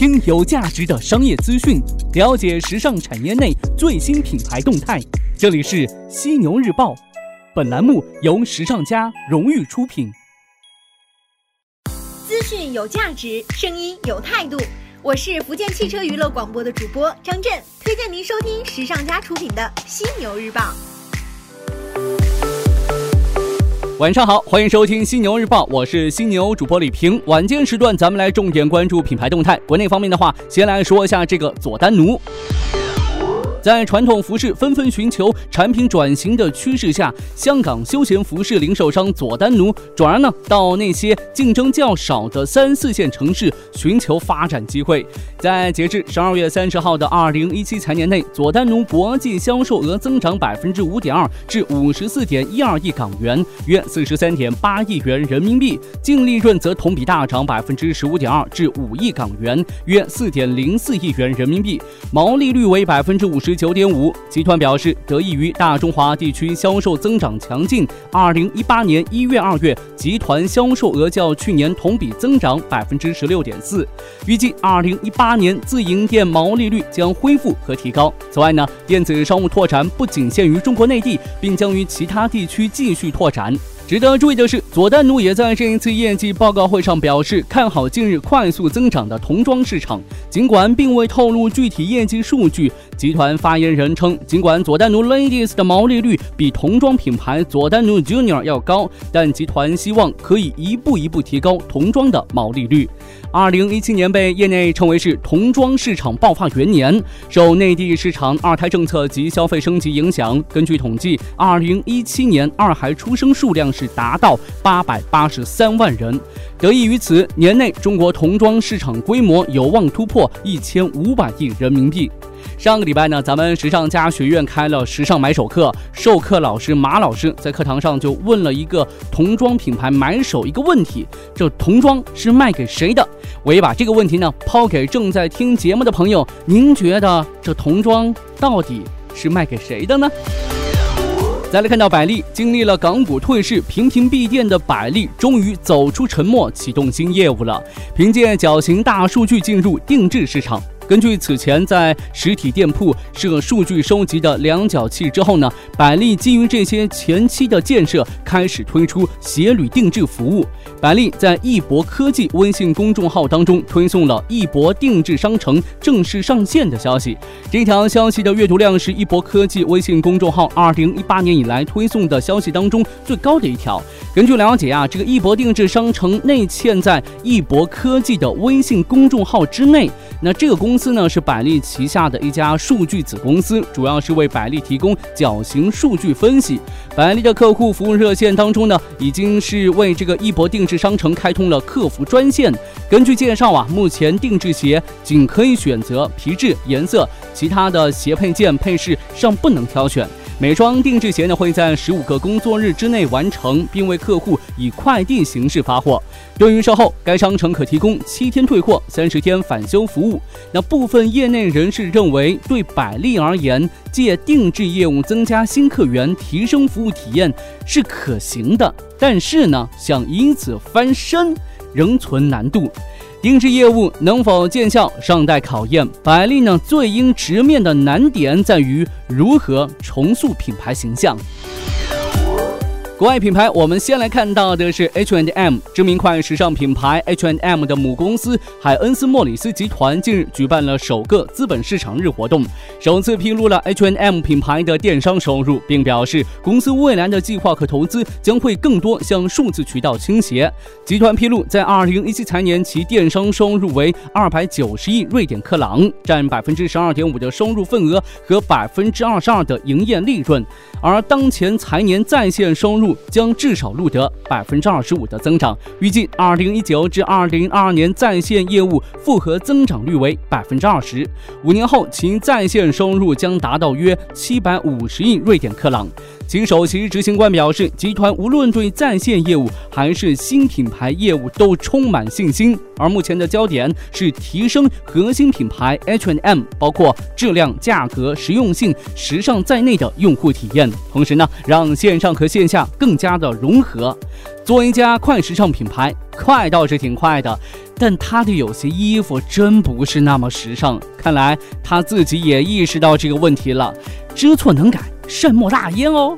听有价值的商业资讯，了解时尚产业内最新品牌动态。这里是犀牛日报，本栏目由时尚家荣誉出品。资讯有价值，声音有态度。我是福建汽车娱乐广播的主播张震，推荐您收听时尚家出品的《犀牛日报》。晚上好，欢迎收听犀牛日报，我是犀牛主播李平。晚间时段，咱们来重点关注品牌动态。国内方面的话，先来说一下这个佐丹奴。在传统服饰纷纷寻求产品转型的趋势下，香港休闲服饰零售商佐丹奴转而呢到那些竞争较少的三四线城市寻求发展机会。在截至十二月三十号的二零一七财年内，佐丹奴国际销售额增长百分之五点二，至五十四点一二亿港元，约四十三点八亿元人民币；净利润则同比大涨百分之十五点二，至五亿港元，约四点零四亿元人民币，毛利率为百分之五十。十九点五，集团表示，得益于大中华地区销售增长强劲，二零一八年一月、二月，集团销售额较去年同比增长百分之十六点四。预计二零一八年自营店毛利率将恢复和提高。此外呢，电子商务拓展不仅限于中国内地，并将于其他地区继续拓展。值得注意的是，佐丹奴也在这一次业绩报告会上表示，看好近日快速增长的童装市场。尽管并未透露具体业绩数据，集团发言人称，尽管佐丹奴 Ladies 的毛利率比童装品牌佐丹奴 Junior 要高，但集团希望可以一步一步提高童装的毛利率。二零一七年被业内称为是童装市场爆发元年，受内地市场二胎政策及消费升级影响，根据统计，二零一七年二孩出生数量是达到八百八十三万人。得益于此，年内中国童装市场规模有望突破一千五百亿人民币。上个礼拜呢，咱们时尚家学院开了时尚买手课，授课老师马老师在课堂上就问了一个童装品牌买手一个问题：这童装是卖给谁的？我也把这个问题呢抛给正在听节目的朋友，您觉得这童装到底是卖给谁的呢？再来看到百丽，经历了港股退市、频频闭店的百丽，终于走出沉默，启动新业务了，凭借脚型大数据进入定制市场。根据此前在实体店铺设数据收集的量角器之后呢，百丽基于这些前期的建设，开始推出鞋履定制服务。百丽在易博科技微信公众号当中推送了易博定制商城正式上线的消息。这条消息的阅读量是易博科技微信公众号二零一八年以来推送的消息当中最高的一条。根据了解啊，这个易博定制商城内嵌在易博科技的微信公众号之内。那这个公司呢是百丽旗下的一家数据子公司，主要是为百丽提供脚型数据分析。百丽的客户服务热线当中呢，已经是为这个一博定制商城开通了客服专线。根据介绍啊，目前定制鞋仅可以选择皮质、颜色，其他的鞋配件配饰尚不能挑选。每双定制鞋呢会在十五个工作日之内完成，并为客户以快递形式发货。对于售后，该商城可提供七天退货、三十天返修服务。那部分业内人士认为，对百丽而言，借定制业务增加新客源、提升服务体验是可行的，但是呢，想因此翻身仍存难度。定制业务能否见效尚待考验。百丽呢，最应直面的难点在于如何重塑品牌形象。国外品牌，我们先来看到的是 H&M，知名快时尚品牌 H&M 的母公司海恩斯莫里斯集团近日举办了首个资本市场日活动，首次披露了 H&M 品牌的电商收入，并表示公司未来的计划和投资将会更多向数字渠道倾斜。集团披露，在2017财年，其电商收入为290亿瑞典克朗，占百分之十二点五的收入份额和百分之二十二的营业利润，而当前财年在线收入。将至少录得百分之二十五的增长，预计二零一九至二零二二年在线业务复合增长率为百分之二十五年后其在线收入将达到约七百五十亿瑞典克朗。其首席执行官表示，集团无论对在线业务还是新品牌业务都充满信心，而目前的焦点是提升核心品牌 H and M，包括质量、价格、实用性、时尚在内的用户体验，同时呢，让线上和线下更加的融合。作为一家快时尚品牌，快倒是挺快的，但它的有些衣服真不是那么时尚。看来他自己也意识到这个问题了，知错能改，善莫大焉哦。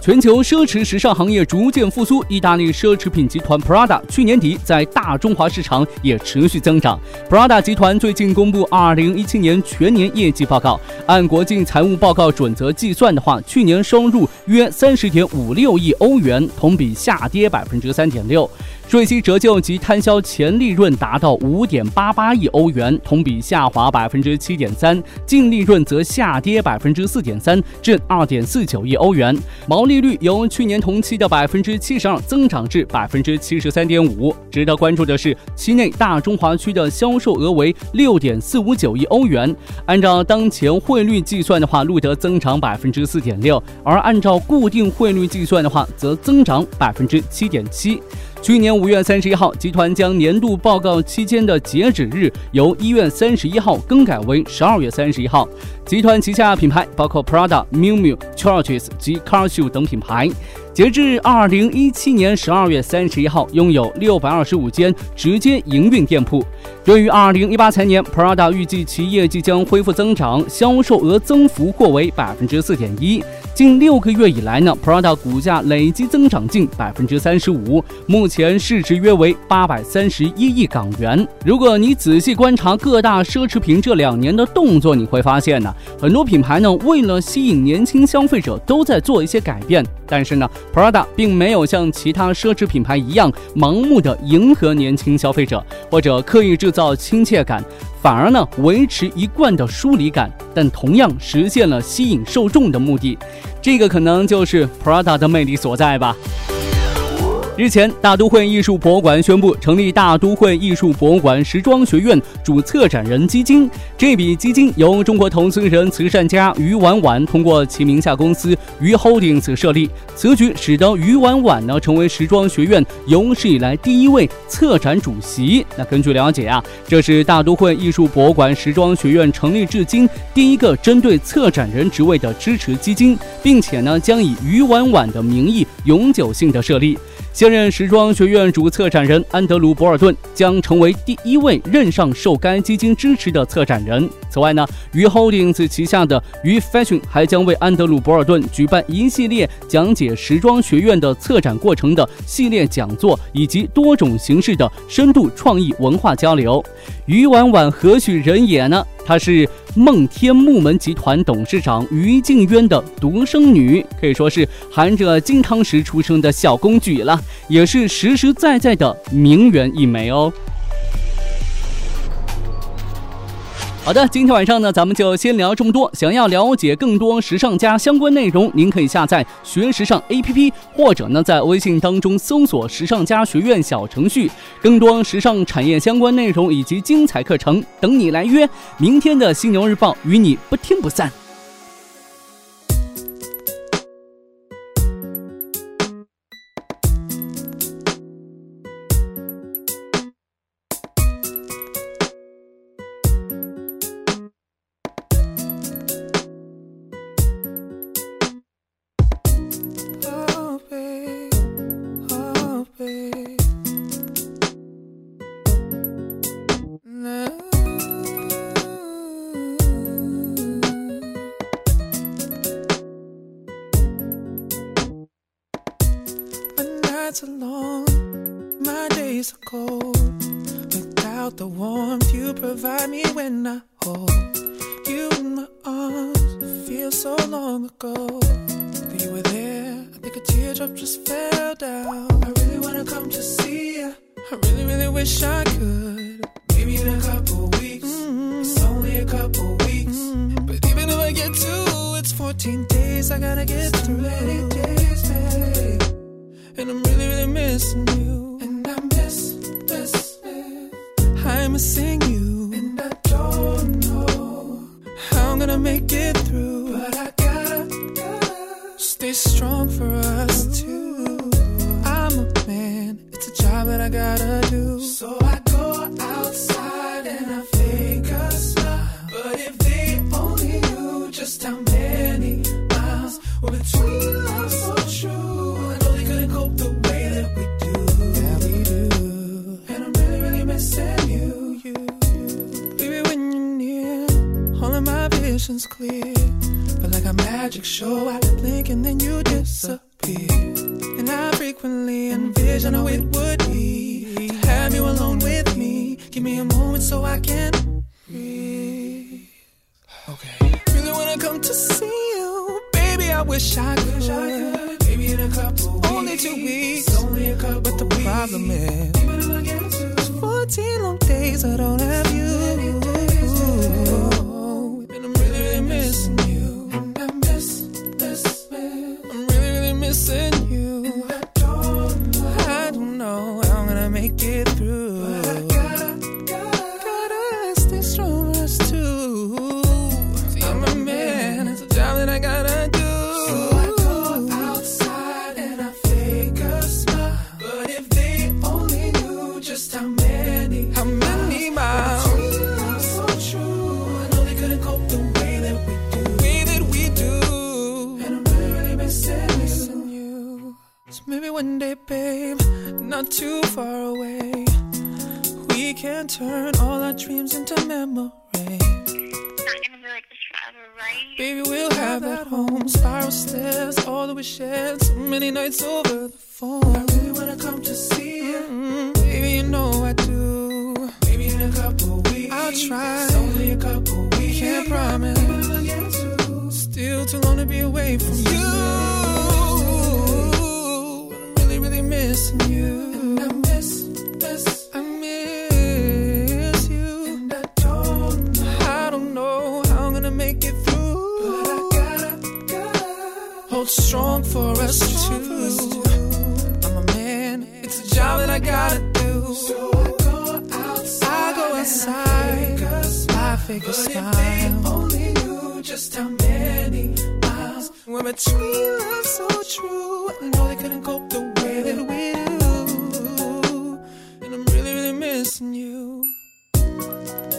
全球奢侈时尚行业逐渐复苏，意大利奢侈品集团 Prada 去年底在大中华市场也持续增长。Prada 集团最近公布2017年全年业绩报告，按国际财务报告准则计算的话，去年收入约30.56亿欧元，同比下跌3.6%。税息折旧及摊销前利润达到五点八八亿欧元，同比下滑百分之七点三，净利润则下跌百分之四点三，至二点四九亿欧元，毛利率由去年同期的百分之七十二增长至百分之七十三点五。值得关注的是，期内大中华区的销售额为六点四五九亿欧元，按照当前汇率计算的话，录得增长百分之四点六，而按照固定汇率计算的话，则增长百分之七点七。去年五月三十一号，集团将年度报告期间的截止日由一月三十一号更改为十二月三十一号。集团旗下品牌包括 Prada、Miu Miu、Churches 及 Car Shoe 等品牌。截至二零一七年十二月三十一号，拥有六百二十五间直接营运店铺。对于二零一八财年，Prada 预计其业绩将恢复增长，销售额增幅或为百分之四点一。近六个月以来呢，Prada 股价累计增长近百分之三十五，目前市值约为八百三十一亿港元。如果你仔细观察各大奢侈品这两年的动作，你会发现呢，很多品牌呢为了吸引年轻消费者，都在做一些改变。但是呢，Prada 并没有像其他奢侈品牌一样盲目的迎合年轻消费者，或者刻意制造亲切感，反而呢维持一贯的疏离感，但同样实现了吸引受众的目的。这个可能就是 Prada 的魅力所在吧。日前，大都会艺术博物馆宣布成立大都会艺术博物馆时装学院主策展人基金。这笔基金由中国投资人、慈善家于婉婉通过其名下公司于 Holdings 设立。此举使得于婉婉呢成为时装学院有史以来第一位策展主席。那根据了解啊，这是大都会艺术博物馆时装学院成立至今第一个针对策展人职位的支持基金，并且呢将以于婉婉的名义永久性的设立。现任时装学院主策展人安德鲁·博尔顿将成为第一位任上受该基金支持的策展人。此外呢，于 Holdings 旗下的于 Fashion 还将为安德鲁·博尔顿举办一系列讲解时装学院的策展过程的系列讲座，以及多种形式的深度创意文化交流。于婉婉何许人也呢？她是。梦天木门集团董事长于静渊的独生女，可以说是含着金汤匙出生的小公举了，也是实实在在的名媛一枚哦。好的，今天晚上呢，咱们就先聊这么多。想要了解更多时尚家相关内容，您可以下载学时尚 APP，或者呢，在微信当中搜索“时尚家学院”小程序，更多时尚产业相关内容以及精彩课程等你来约。明天的犀牛日报与你不听不散。The warmth you provide me when I hold you in my arms, feels so long ago. You were there, I think a teardrop just fell down. I really wanna come to see you. I really, really wish I could. Maybe in a couple weeks, mm-hmm. it's only a couple weeks. Mm-hmm. But even if I get two, it's 14 days I gotta get so through. Many days, babe. And I'm really, really missing you. And I miss, missing you. And I don't know how I'm gonna make it through. But I gotta, gotta stay strong forever. Vision's clear. But like a magic show, I blink and then you disappear. And I frequently envision how it would be to have you alone with me. Give me a moment so I can breathe. Okay. Really wanna come to see you, baby. I wish I could. Wish I could. Maybe in a couple weeks. Only two weeks. Only a couple But the weeks. problem is, it's 14 long days I don't have you. Christmas. So maybe one day, babe, not too far away, we can turn all our dreams into memories. not gonna be like forever, right? Baby, we'll have that home. Spiral stairs, all that we shared. So many nights over the phone. I really wanna come to see you. Mm, baby, you know I do. Maybe in a couple weeks. I'll try. It's only a couple weeks. Can't promise. Still too long to be away from you. Between love so I go outside, go inside my fingers die. Only you just tell many lies. When my tweel is so true. I know they couldn't cope the missing you.